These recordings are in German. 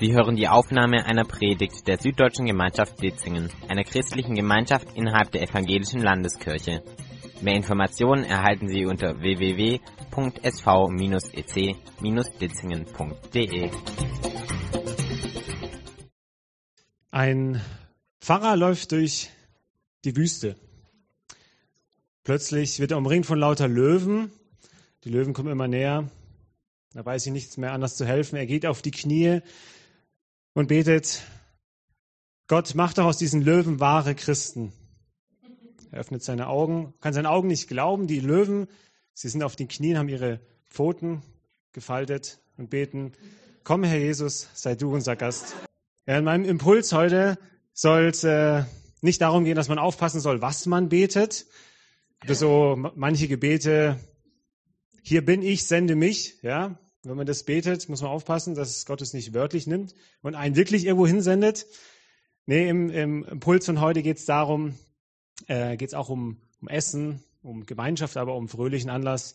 Sie hören die Aufnahme einer Predigt der Süddeutschen Gemeinschaft Ditzingen, einer christlichen Gemeinschaft innerhalb der Evangelischen Landeskirche. Mehr Informationen erhalten Sie unter www.sv-ec-ditzingen.de. Ein Pfarrer läuft durch die Wüste. Plötzlich wird er umringt von lauter Löwen. Die Löwen kommen immer näher. Da weiß ich nichts mehr anders zu helfen. Er geht auf die Knie und betet, Gott, mach doch aus diesen Löwen wahre Christen. Er öffnet seine Augen, kann seinen Augen nicht glauben. Die Löwen, sie sind auf den Knien, haben ihre Pfoten gefaltet und beten, komm Herr Jesus, sei du unser Gast. Ja, in meinem Impuls heute soll es äh, nicht darum gehen, dass man aufpassen soll, was man betet. So manche Gebete, hier bin ich, sende mich, ja. Wenn man das betet, muss man aufpassen, dass Gott es nicht wörtlich nimmt und einen wirklich irgendwo hinsendet. Nee, im, im Impuls von heute geht es darum, äh, geht es auch um, um Essen, um Gemeinschaft, aber um fröhlichen Anlass.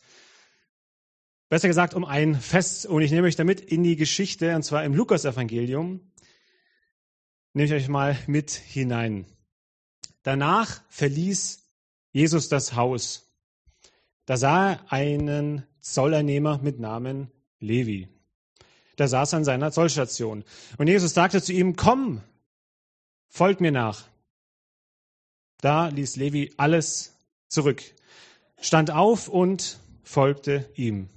Besser gesagt, um ein Fest. Und ich nehme euch damit in die Geschichte, und zwar im Lukas-Evangelium. Nehme ich euch mal mit hinein. Danach verließ Jesus das Haus. Da sah er einen Zollernehmer mit Namen Levi. Der saß an seiner Zollstation. Und Jesus sagte zu ihm, komm, folgt mir nach. Da ließ Levi alles zurück, stand auf und folgte ihm.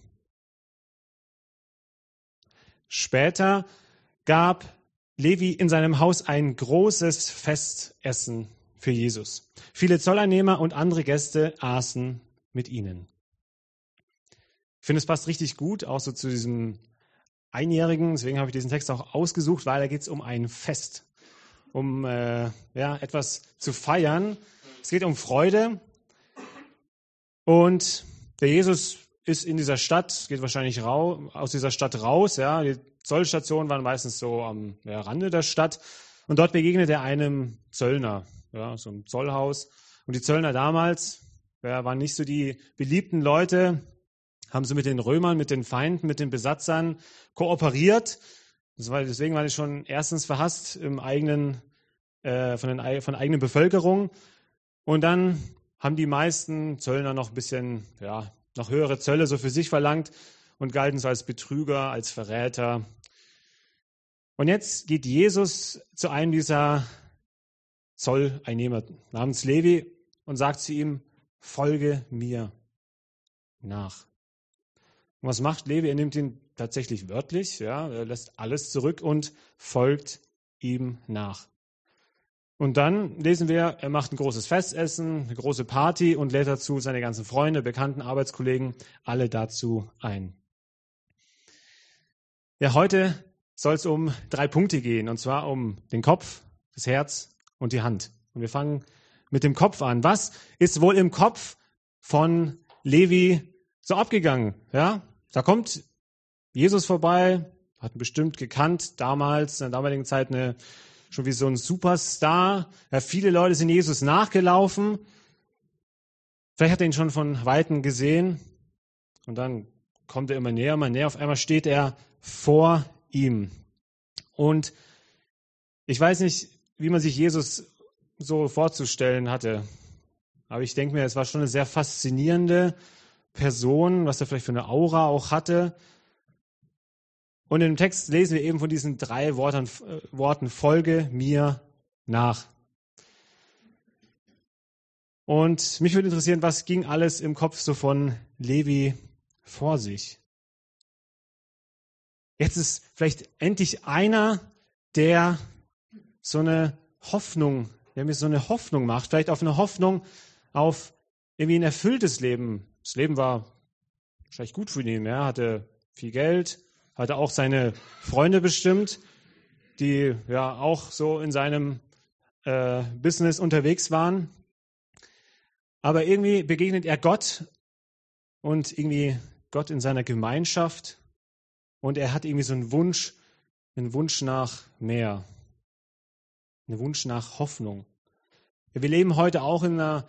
Später gab Levi in seinem Haus ein großes Festessen für Jesus. Viele Zolleinnehmer und andere Gäste aßen mit ihnen. Ich finde, es passt richtig gut, auch so zu diesem Einjährigen. Deswegen habe ich diesen Text auch ausgesucht, weil da geht es um ein Fest, um äh, ja, etwas zu feiern. Es geht um Freude. Und der Jesus ist in dieser Stadt, geht wahrscheinlich rau, aus dieser Stadt raus. Ja. Die Zollstationen waren meistens so am ja, Rande der Stadt. Und dort begegnet er einem Zöllner, ja, so einem Zollhaus. Und die Zöllner damals ja, waren nicht so die beliebten Leute, haben sie mit den Römern, mit den Feinden, mit den Besatzern kooperiert. Deswegen waren sie schon erstens verhasst im eigenen, äh, von, den, von der eigenen Bevölkerung. Und dann haben die meisten Zöllner noch ein bisschen, ja, noch höhere Zölle so für sich verlangt und galten so als Betrüger, als Verräter. Und jetzt geht Jesus zu einem dieser Zolleinnehmer namens Levi und sagt zu ihm, folge mir nach. Und was macht Levi? Er nimmt ihn tatsächlich wörtlich, ja, er lässt alles zurück und folgt ihm nach. Und dann lesen wir, er macht ein großes Festessen, eine große Party und lädt dazu seine ganzen Freunde, Bekannten, Arbeitskollegen, alle dazu ein. Ja, heute soll es um drei Punkte gehen, und zwar um den Kopf, das Herz und die Hand. Und wir fangen mit dem Kopf an. Was ist wohl im Kopf von Levi so abgegangen? Ja, da kommt Jesus vorbei, hat ihn bestimmt gekannt, damals, in der damaligen Zeit eine, schon wie so ein Superstar. Ja, viele Leute sind Jesus nachgelaufen. Vielleicht hat er ihn schon von Weitem gesehen. Und dann kommt er immer näher, immer näher. Auf einmal steht er vor ihm. Und ich weiß nicht, wie man sich Jesus so vorzustellen hatte. Aber ich denke mir, es war schon eine sehr faszinierende Person, was er vielleicht für eine Aura auch hatte. Und im Text lesen wir eben von diesen drei Worten, äh, Worten folge mir nach. Und mich würde interessieren, was ging alles im Kopf so von Levi vor sich? Jetzt ist vielleicht endlich einer, der so eine Hoffnung, der mir so eine Hoffnung macht, vielleicht auf eine Hoffnung auf irgendwie ein erfülltes Leben, das Leben war wahrscheinlich gut für ihn. Er hatte viel Geld, hatte auch seine Freunde bestimmt, die ja auch so in seinem äh, Business unterwegs waren. Aber irgendwie begegnet er Gott und irgendwie Gott in seiner Gemeinschaft und er hat irgendwie so einen Wunsch, einen Wunsch nach mehr, einen Wunsch nach Hoffnung. Wir leben heute auch in einer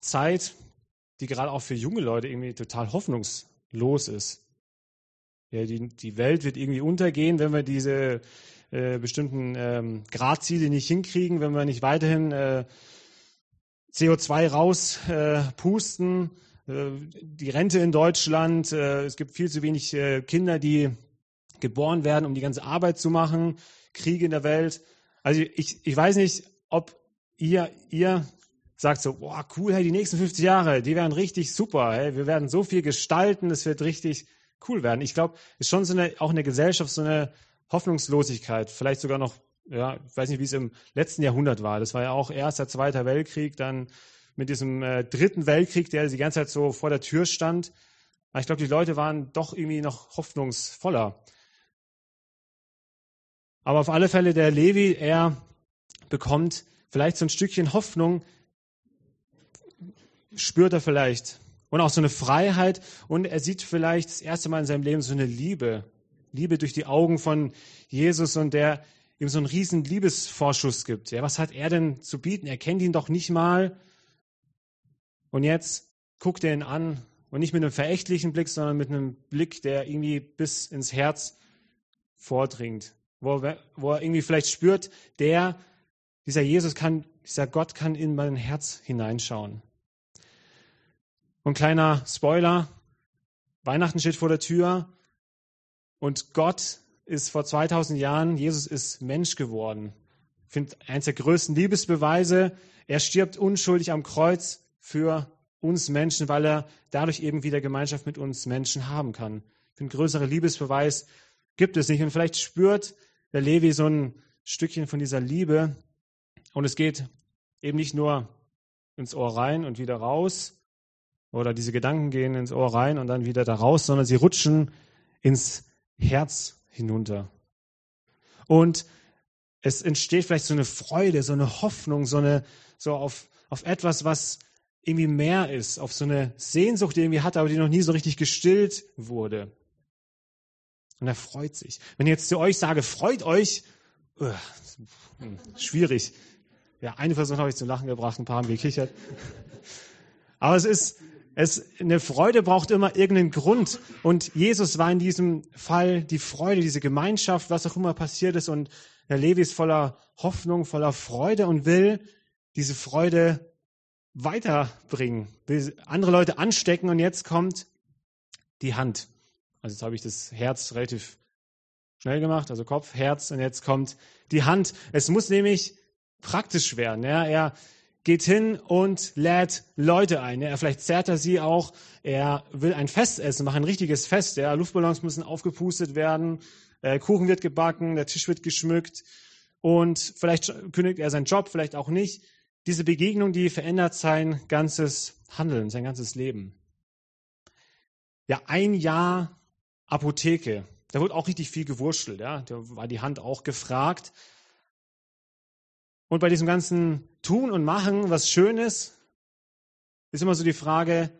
Zeit, die gerade auch für junge Leute irgendwie total hoffnungslos ist. Ja, die, die Welt wird irgendwie untergehen, wenn wir diese äh, bestimmten ähm, Gradziele nicht hinkriegen, wenn wir nicht weiterhin äh, CO2 rauspusten. Äh, die Rente in Deutschland, äh, es gibt viel zu wenig äh, Kinder, die geboren werden, um die ganze Arbeit zu machen. Kriege in der Welt. Also ich, ich weiß nicht, ob ihr, ihr sagt so, boah, cool, hey, die nächsten 50 Jahre, die werden richtig super, hey, wir werden so viel gestalten, es wird richtig cool werden. Ich glaube, es ist schon so eine, auch in der Gesellschaft so eine Hoffnungslosigkeit, vielleicht sogar noch, ja, ich weiß nicht, wie es im letzten Jahrhundert war. Das war ja auch erster, zweiter Weltkrieg, dann mit diesem äh, dritten Weltkrieg, der die ganze Zeit so vor der Tür stand. Aber ich glaube, die Leute waren doch irgendwie noch hoffnungsvoller. Aber auf alle Fälle der Levi, er bekommt vielleicht so ein Stückchen Hoffnung, spürt er vielleicht. Und auch so eine Freiheit. Und er sieht vielleicht das erste Mal in seinem Leben so eine Liebe. Liebe durch die Augen von Jesus und der ihm so einen riesen Liebesvorschuss gibt. Ja, was hat er denn zu bieten? Er kennt ihn doch nicht mal. Und jetzt guckt er ihn an und nicht mit einem verächtlichen Blick, sondern mit einem Blick, der irgendwie bis ins Herz vordringt. Wo er, wo er irgendwie vielleicht spürt, der, dieser Jesus kann, dieser Gott kann in mein Herz hineinschauen. Und kleiner Spoiler, Weihnachten steht vor der Tür und Gott ist vor 2000 Jahren, Jesus ist Mensch geworden. Ich finde, eines der größten Liebesbeweise, er stirbt unschuldig am Kreuz für uns Menschen, weil er dadurch eben wieder Gemeinschaft mit uns Menschen haben kann. Ich finde, größere Liebesbeweis gibt es nicht. Und vielleicht spürt der Levi so ein Stückchen von dieser Liebe. Und es geht eben nicht nur ins Ohr rein und wieder raus, oder diese Gedanken gehen ins Ohr rein und dann wieder da raus, sondern sie rutschen ins Herz hinunter. Und es entsteht vielleicht so eine Freude, so eine Hoffnung, so eine, so auf, auf etwas, was irgendwie mehr ist, auf so eine Sehnsucht, die irgendwie hatte, aber die noch nie so richtig gestillt wurde. Und er freut sich. Wenn ich jetzt zu euch sage, freut euch, uh, schwierig. Ja, eine Person habe ich zum Lachen gebracht, ein paar haben gekichert. Aber es ist, es, eine Freude braucht immer irgendeinen Grund. Und Jesus war in diesem Fall die Freude, diese Gemeinschaft, was auch immer passiert ist. Und der Levi ist voller Hoffnung, voller Freude und will diese Freude weiterbringen, will andere Leute anstecken und jetzt kommt die Hand. Also jetzt habe ich das Herz relativ schnell gemacht, also Kopf, Herz und jetzt kommt die Hand. Es muss nämlich praktisch werden. Ja? Er geht hin und lädt Leute ein. Ja? Vielleicht zerrt er sie auch. Er will ein Fest essen, macht ein richtiges Fest. Ja? Luftballons müssen aufgepustet werden, äh, Kuchen wird gebacken, der Tisch wird geschmückt und vielleicht kündigt er seinen Job, vielleicht auch nicht diese Begegnung, die verändert sein ganzes Handeln, sein ganzes Leben. Ja, ein Jahr Apotheke. Da wurde auch richtig viel gewurschtelt, ja. Da war die Hand auch gefragt. Und bei diesem ganzen Tun und Machen, was Schönes, ist immer so die Frage,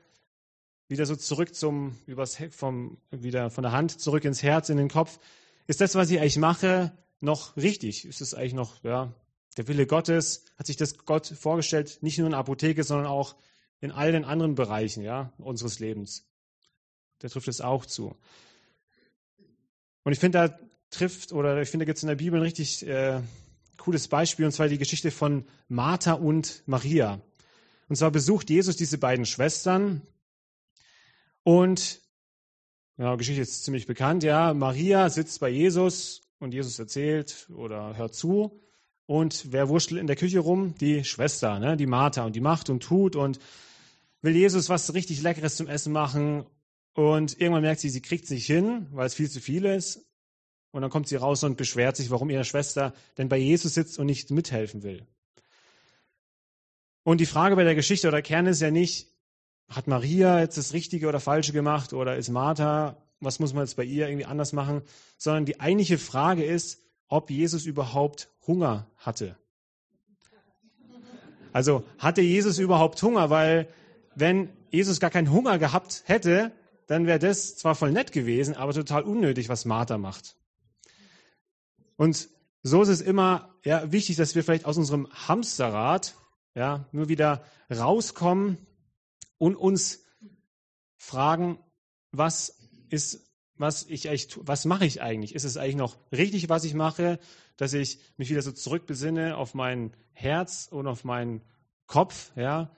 wieder so zurück zum, übers, vom, wieder von der Hand zurück ins Herz, in den Kopf. Ist das, was ich eigentlich mache, noch richtig? Ist es eigentlich noch, ja, der Wille Gottes, hat sich das Gott vorgestellt, nicht nur in der Apotheke, sondern auch in all den anderen Bereichen ja, unseres Lebens. Der trifft es auch zu. Und ich finde, da trifft, oder ich finde, da gibt es in der Bibel richtig äh, cooles Beispiel, und zwar die Geschichte von Martha und Maria. Und zwar besucht Jesus diese beiden Schwestern und ja, Geschichte ist ziemlich bekannt, ja. Maria sitzt bei Jesus und Jesus erzählt oder hört zu. Und wer wurschtelt in der Küche rum? Die Schwester, ne? die Martha. Und die macht und tut und will Jesus was richtig Leckeres zum Essen machen. Und irgendwann merkt sie, sie kriegt es nicht hin, weil es viel zu viel ist. Und dann kommt sie raus und beschwert sich, warum ihre Schwester denn bei Jesus sitzt und nicht mithelfen will. Und die Frage bei der Geschichte oder Kern ist ja nicht, hat Maria jetzt das Richtige oder Falsche gemacht oder ist Martha, was muss man jetzt bei ihr irgendwie anders machen, sondern die eigentliche Frage ist, ob Jesus überhaupt Hunger hatte. Also hatte Jesus überhaupt Hunger? Weil wenn Jesus gar keinen Hunger gehabt hätte, dann wäre das zwar voll nett gewesen, aber total unnötig, was Martha macht. Und so ist es immer ja, wichtig, dass wir vielleicht aus unserem Hamsterrad ja, nur wieder rauskommen und uns fragen, was ist was ich eigentlich, was mache ich eigentlich? Ist es eigentlich noch richtig, was ich mache, dass ich mich wieder so zurückbesinne auf mein Herz und auf meinen Kopf, ja?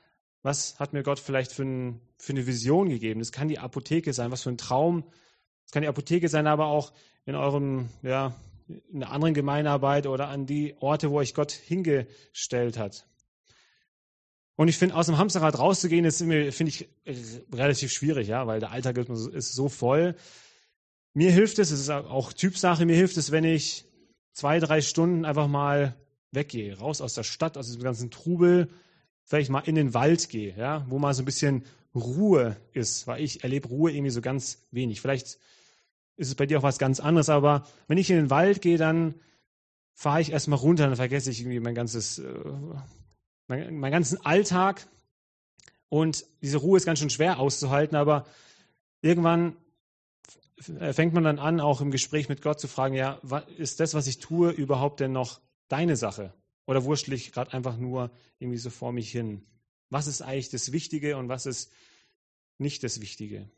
Was hat mir Gott vielleicht für, ein, für eine Vision gegeben? Das kann die Apotheke sein, was für ein Traum. Das kann die Apotheke sein, aber auch in eurem, ja, in einer anderen Gemeinarbeit oder an die Orte, wo euch Gott hingestellt hat. Und ich finde, aus dem Hamsterrad rauszugehen, ist finde ich relativ schwierig, ja, weil der Alltag ist so voll. Mir hilft es, es ist auch Typsache, mir hilft es, wenn ich zwei, drei Stunden einfach mal weggehe, raus aus der Stadt, aus diesem ganzen Trubel, vielleicht mal in den Wald gehe, ja, wo mal so ein bisschen Ruhe ist, weil ich erlebe Ruhe irgendwie so ganz wenig. Vielleicht ist es bei dir auch was ganz anderes, aber wenn ich in den Wald gehe, dann fahre ich erstmal runter, dann vergesse ich irgendwie mein ganzes, äh, mein, meinen ganzen Alltag und diese Ruhe ist ganz schön schwer auszuhalten, aber irgendwann fängt man dann an, auch im Gespräch mit Gott zu fragen, ja, ist das, was ich tue, überhaupt denn noch deine Sache? Oder wurschtel ich gerade einfach nur irgendwie so vor mich hin? Was ist eigentlich das Wichtige und was ist nicht das Wichtige?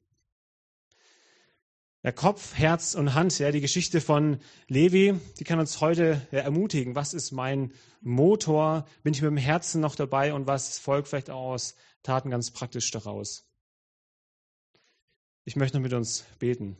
Ja, Kopf, Herz und Hand, ja, die Geschichte von Levi, die kann uns heute ja, ermutigen. Was ist mein Motor? Bin ich mit dem Herzen noch dabei und was folgt vielleicht auch aus Taten ganz praktisch daraus? Ich möchte noch mit uns beten.